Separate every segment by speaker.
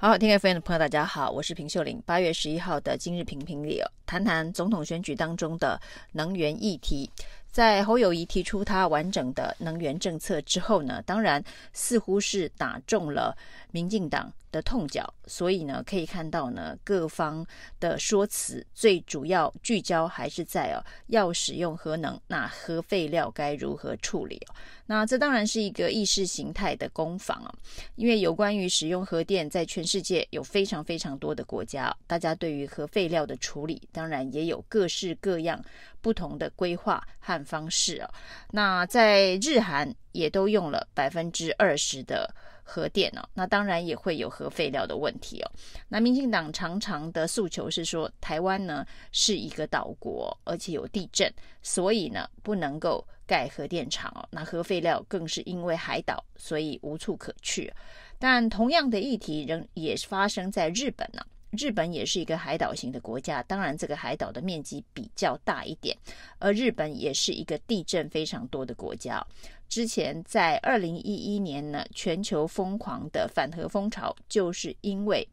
Speaker 1: 好，听 FM 的朋友，大家好，我是平秀玲。八月十一号的今日评评理哦，谈谈总统选举当中的能源议题。在侯友谊提出他完整的能源政策之后呢，当然似乎是打中了民进党的痛脚，所以呢，可以看到呢，各方的说辞最主要聚焦还是在哦，要使用核能，那核废料该如何处理？那这当然是一个意识形态的攻防啊，因为有关于使用核电，在全世界有非常非常多的国家，大家对于核废料的处理，当然也有各式各样不同的规划和方式啊。那在日韩也都用了百分之二十的。核电哦，那当然也会有核废料的问题哦。那民进党常常的诉求是说，台湾呢是一个岛国，而且有地震，所以呢不能够盖核电厂哦。那核废料更是因为海岛，所以无处可去。但同样的议题仍也发生在日本呢。日本也是一个海岛型的国家，当然这个海岛的面积比较大一点，而日本也是一个地震非常多的国家。之前在二零一一年呢，全球疯狂的反核风潮，就是因为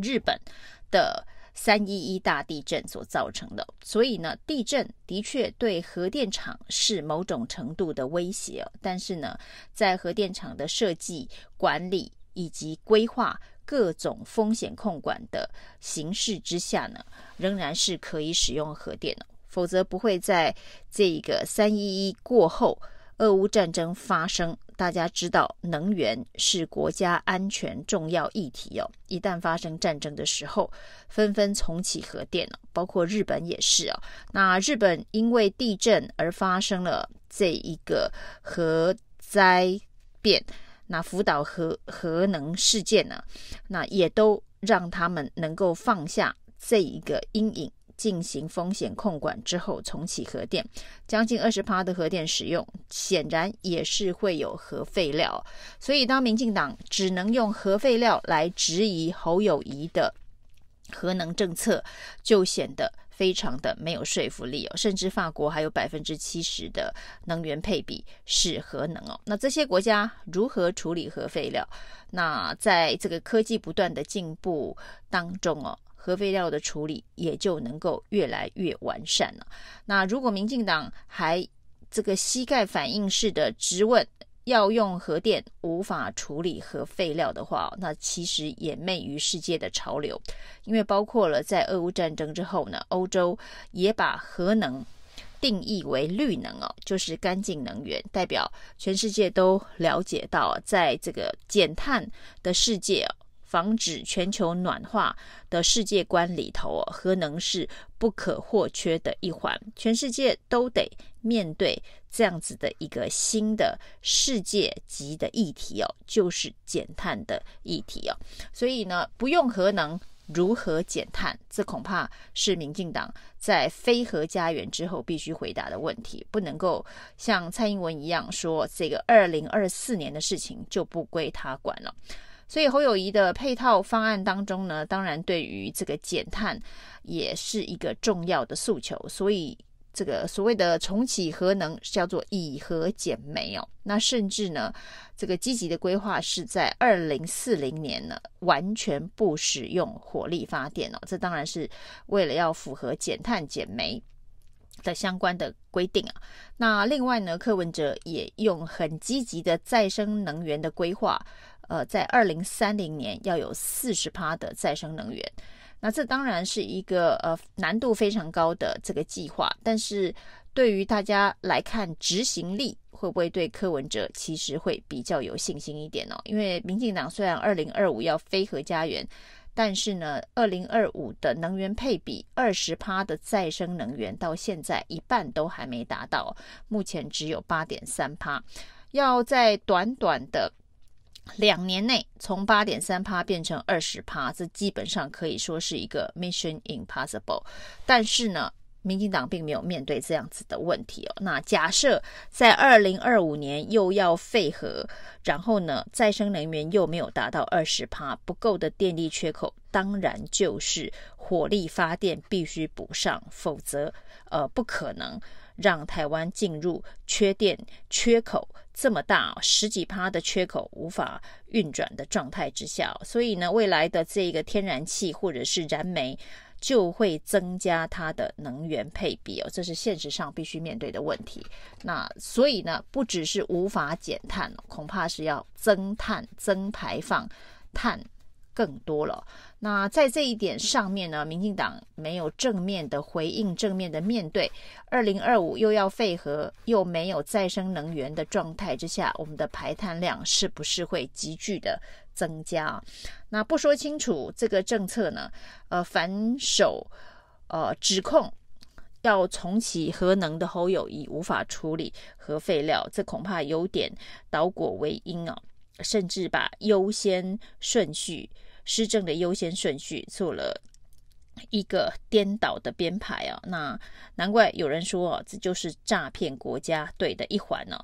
Speaker 1: 日本的三一一大地震所造成的。所以呢，地震的确对核电厂是某种程度的威胁，但是呢，在核电厂的设计、管理以及规划。各种风险控管的形式之下呢，仍然是可以使用核电的，否则不会在这个三一一过后，俄乌战争发生。大家知道，能源是国家安全重要议题哦。一旦发生战争的时候，纷纷重启核电，包括日本也是哦。那日本因为地震而发生了这一个核灾变。那福岛核核能事件呢，那也都让他们能够放下这一个阴影，进行风险控管之后重启核电，将近二十趴的核电使用，显然也是会有核废料。所以当民进党只能用核废料来质疑侯友谊的核能政策，就显得。非常的没有说服力哦，甚至法国还有百分之七十的能源配比是核能哦。那这些国家如何处理核废料？那在这个科技不断的进步当中哦，核废料的处理也就能够越来越完善了。那如果民进党还这个膝盖反应式的质问，要用核电无法处理核废料的话，那其实也媚于世界的潮流，因为包括了在俄乌战争之后呢，欧洲也把核能定义为绿能哦，就是干净能源，代表全世界都了解到，在这个减碳的世界哦，防止全球暖化的世界观里头哦，核能是不可或缺的一环，全世界都得面对这样子的一个新的世界级的议题哦，就是减碳的议题哦。所以呢，不用核能如何减碳？这恐怕是民进党在非核家园之后必须回答的问题，不能够像蔡英文一样说这个二零二四年的事情就不归他管了。所以侯友宜的配套方案当中呢，当然对于这个减碳也是一个重要的诉求。所以这个所谓的重启核能叫做以核减煤哦。那甚至呢，这个积极的规划是在二零四零年呢，完全不使用火力发电哦。这当然是为了要符合减碳减煤的相关的规定啊。那另外呢，柯文哲也用很积极的再生能源的规划。呃，在二零三零年要有四十趴的再生能源，那这当然是一个呃难度非常高的这个计划，但是对于大家来看执行力会不会对柯文哲其实会比较有信心一点哦？因为民进党虽然二零二五要非核家园，但是呢，二零二五的能源配比二十趴的再生能源到现在一半都还没达到，目前只有八点三趴，要在短短的。两年内从八点三趴变成二十趴，这基本上可以说是一个 mission impossible。但是呢，民进党并没有面对这样子的问题哦。那假设在二零二五年又要废核，然后呢，再生能源又没有达到二十趴，不够的电力缺口，当然就是火力发电必须补上，否则呃不可能让台湾进入缺电缺口这么大，十几趴的缺口无法运转的状态之下，所以呢，未来的这个天然气或者是燃煤就会增加它的能源配比哦，这是现实上必须面对的问题。那所以呢，不只是无法减碳，恐怕是要增碳、增排放碳。更多了。那在这一点上面呢，民进党没有正面的回应，正面的面对。二零二五又要废核，又没有再生能源的状态之下，我们的排碳量是不是会急剧的增加？那不说清楚这个政策呢？呃，反手呃指控要重启核能的侯友宜无法处理核废料，这恐怕有点倒果为因啊，甚至把优先顺序。施政的优先顺序做了一个颠倒的编排啊，那难怪有人说啊，这就是诈骗国家队的一环呢。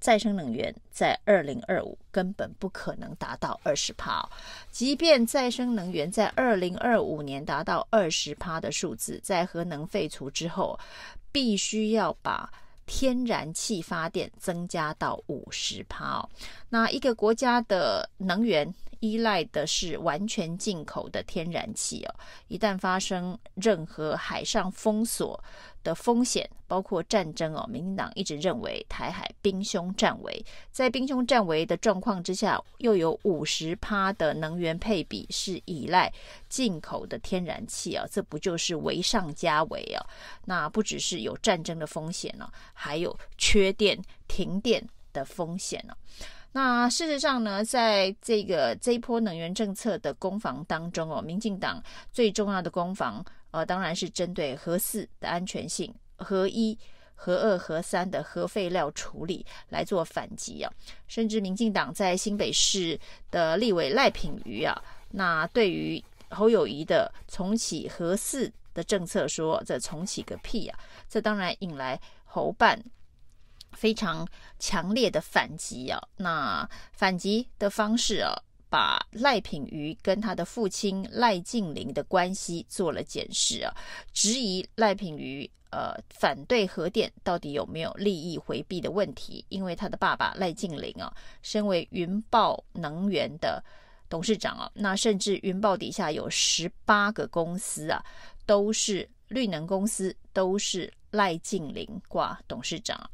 Speaker 1: 再生能源在二零二五根本不可能达到二十趴，即便再生能源在二零二五年达到二十趴的数字，在核能废除之后，必须要把天然气发电增加到五十趴。那一个国家的能源。依赖的是完全进口的天然气哦，一旦发生任何海上封锁的风险，包括战争哦，民进党一直认为台海兵凶战危，在兵凶战危的状况之下，又有五十趴的能源配比是依赖进口的天然气啊，这不就是危上加危啊？那不只是有战争的风险呢，还有缺电、停电的风险呢。那事实上呢，在这个这一波能源政策的攻防当中哦，民进党最重要的攻防，呃，当然是针对核四的安全性、核一、核二、核三的核废料处理来做反击啊。甚至民进党在新北市的立委赖品妤啊，那对于侯友谊的重启核四的政策说，这重启个屁啊！这当然引来侯办。非常强烈的反击啊！那反击的方式啊，把赖品妤跟他的父亲赖净麟的关系做了检视啊，质疑赖品妤呃反对核电到底有没有利益回避的问题？因为他的爸爸赖净麟啊，身为云豹能源的董事长啊，那甚至云豹底下有十八个公司啊，都是绿能公司，都是赖净麟挂董事长。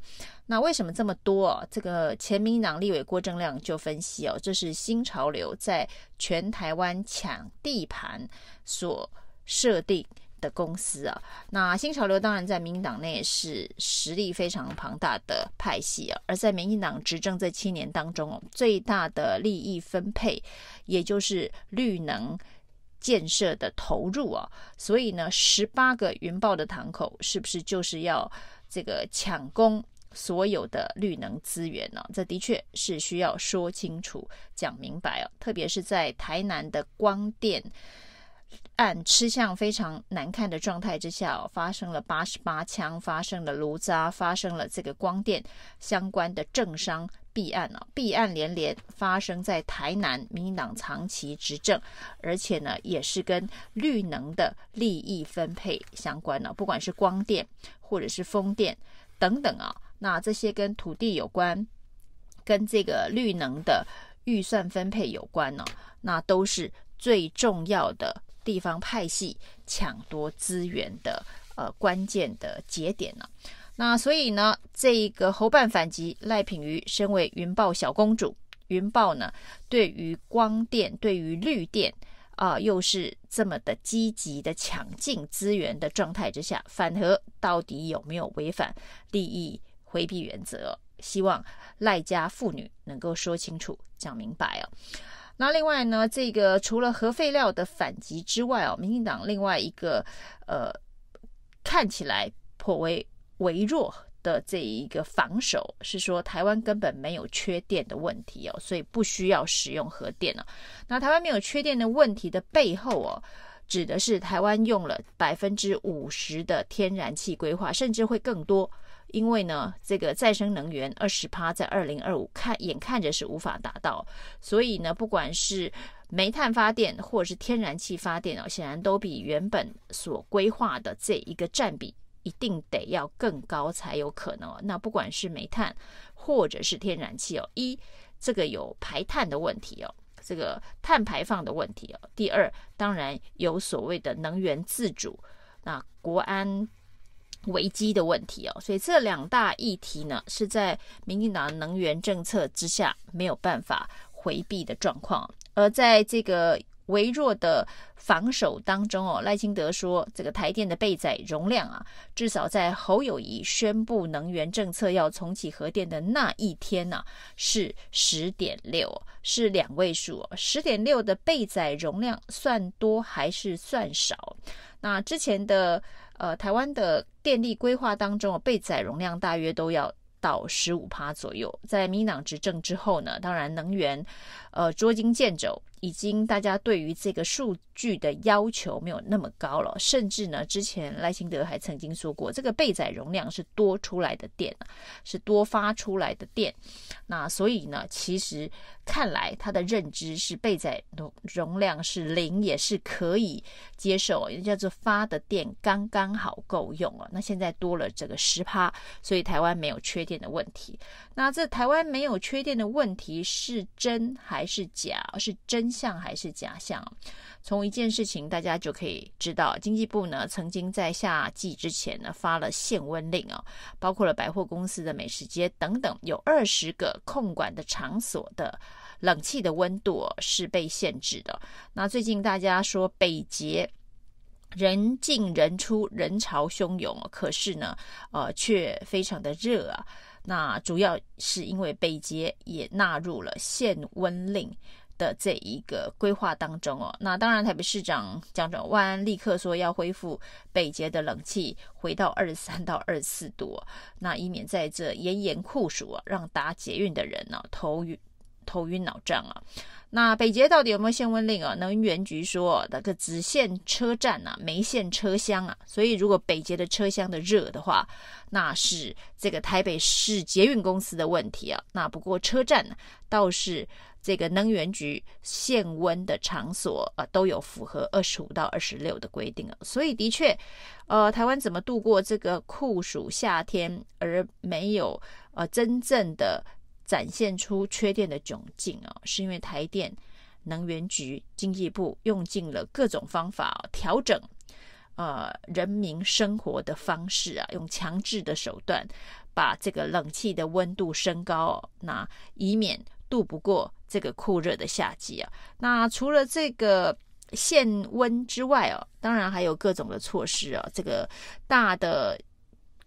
Speaker 1: 那为什么这么多啊？这个前民党立委郭正亮就分析哦，这是新潮流在全台湾抢地盘所设定的公司啊。那新潮流当然在民党内是实力非常庞大的派系啊，而在民进党执政这七年当中，最大的利益分配也就是绿能建设的投入啊。所以呢，十八个云豹的堂口是不是就是要这个抢攻？所有的绿能资源呢、这的确是需要说清楚、讲明白哦。特别是在台南的光电案吃相非常难看的状态之下、发生了八十八枪，发生了炉渣，发生了这个光电相关的政商弊案哦，弊案连连发生在台南，民进党长期执政，而且呢，也是跟绿能的利益分配相关呢、不管是光电或者是风电等等啊、那这些跟土地有关，跟这个绿能的预算分配有关呢、那都是最重要的地方派系抢夺资源的呃关键的节点呢、那所以呢，这个侯办反击赖品妤，身为云豹小公主，云豹呢对于光电、对于绿电啊、又是这么的积极的抢进资源的状态之下，反核到底有没有违反利益？回避原则，希望赖家妇女能够说清楚、讲明白哦。那另外呢，这个除了核废料的反击之外哦，民进党另外一个呃看起来颇为微弱的这一个防守是说，台湾根本没有缺电的问题哦，所以不需要使用核电了。那台湾没有缺电的问题的背后哦，指的是台湾用了百分之五十的天然气规划，甚至会更多。因为呢，这个再生能源二十趴在二零二五看眼看着是无法达到，所以呢，不管是煤炭发电或者是天然气发电哦，显然都比原本所规划的这一个占比一定得要更高才有可能哦。那不管是煤炭或者是天然气哦，一这个有排碳的问题哦，这个碳排放的问题哦。第二，当然有所谓的能源自主，那国安危机的问题哦。所以这两大议题呢，是在民进党能源政策之下没有办法回避的状况，而在这个。微弱的防守当中哦，赖清德说，这个台电的备载容量啊，至少在侯友谊宣布能源政策要重启核电的那一天呢、啊，是十点六，是两位数。十点六的备载容量算多还是算少？那之前的呃台湾的电力规划当中，备载容量大约都要到十五趴左右。在民党执政之后呢，当然能源呃捉襟见肘。已经大家对于这个数据的要求没有那么高了，甚至呢，之前赖清德还曾经说过，这个备载容量是多出来的电，是多发出来的电。那所以呢，其实看来他的认知是备载容容量是零，也是可以接受，也叫做发的电刚刚好够用了。那现在多了这个十趴，所以台湾没有缺电的问题。那这台湾没有缺电的问题是真还是假？是真。真相还是假象？从一件事情大家就可以知道，经济部呢曾经在夏季之前呢发了限温令啊，包括了百货公司的美食街等等，有二十个控管的场所的冷气的温度是被限制的。那最近大家说北捷人进人出，人潮汹涌，可是呢，呃，却非常的热啊。那主要是因为北捷也纳入了限温令。的这一个规划当中哦，那当然台北市长蒋转弯立刻说要恢复北捷的冷气回到二十三到二十四度，那以免在这炎炎酷暑啊，让搭捷运的人呢、啊、头晕头晕脑胀啊。那北捷到底有没有限温令啊？能源局说那个只限车站啊，没限车厢啊。所以如果北捷的车厢的热的话，那是这个台北市捷运公司的问题啊。那不过车站，倒是。这个能源局限温的场所啊，都有符合二十五到二十六的规定啊，所以的确，呃，台湾怎么度过这个酷暑夏天，而没有呃真正的展现出缺电的窘境啊，是因为台电能源局经济部用尽了各种方法调整呃人民生活的方式啊，用强制的手段把这个冷气的温度升高，那以免。度不过这个酷热的夏季啊，那除了这个限温之外哦，当然还有各种的措施啊。这个大的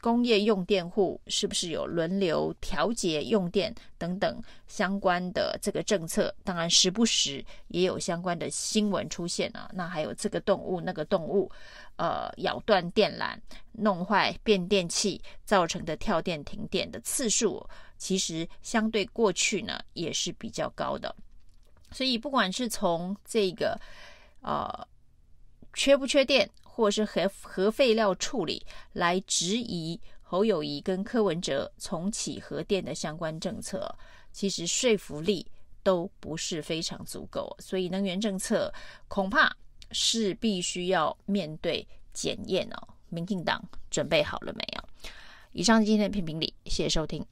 Speaker 1: 工业用电户是不是有轮流调节用电等等相关的这个政策？当然时不时也有相关的新闻出现啊。那还有这个动物那个动物，呃，咬断电缆、弄坏变电器造成的跳电停电的次数。其实相对过去呢，也是比较高的，所以不管是从这个呃缺不缺电，或是核核废料处理来质疑侯友谊跟柯文哲重启核电的相关政策，其实说服力都不是非常足够，所以能源政策恐怕是必须要面对检验哦。民进党准备好了没有？以上今天的评评理，谢谢收听。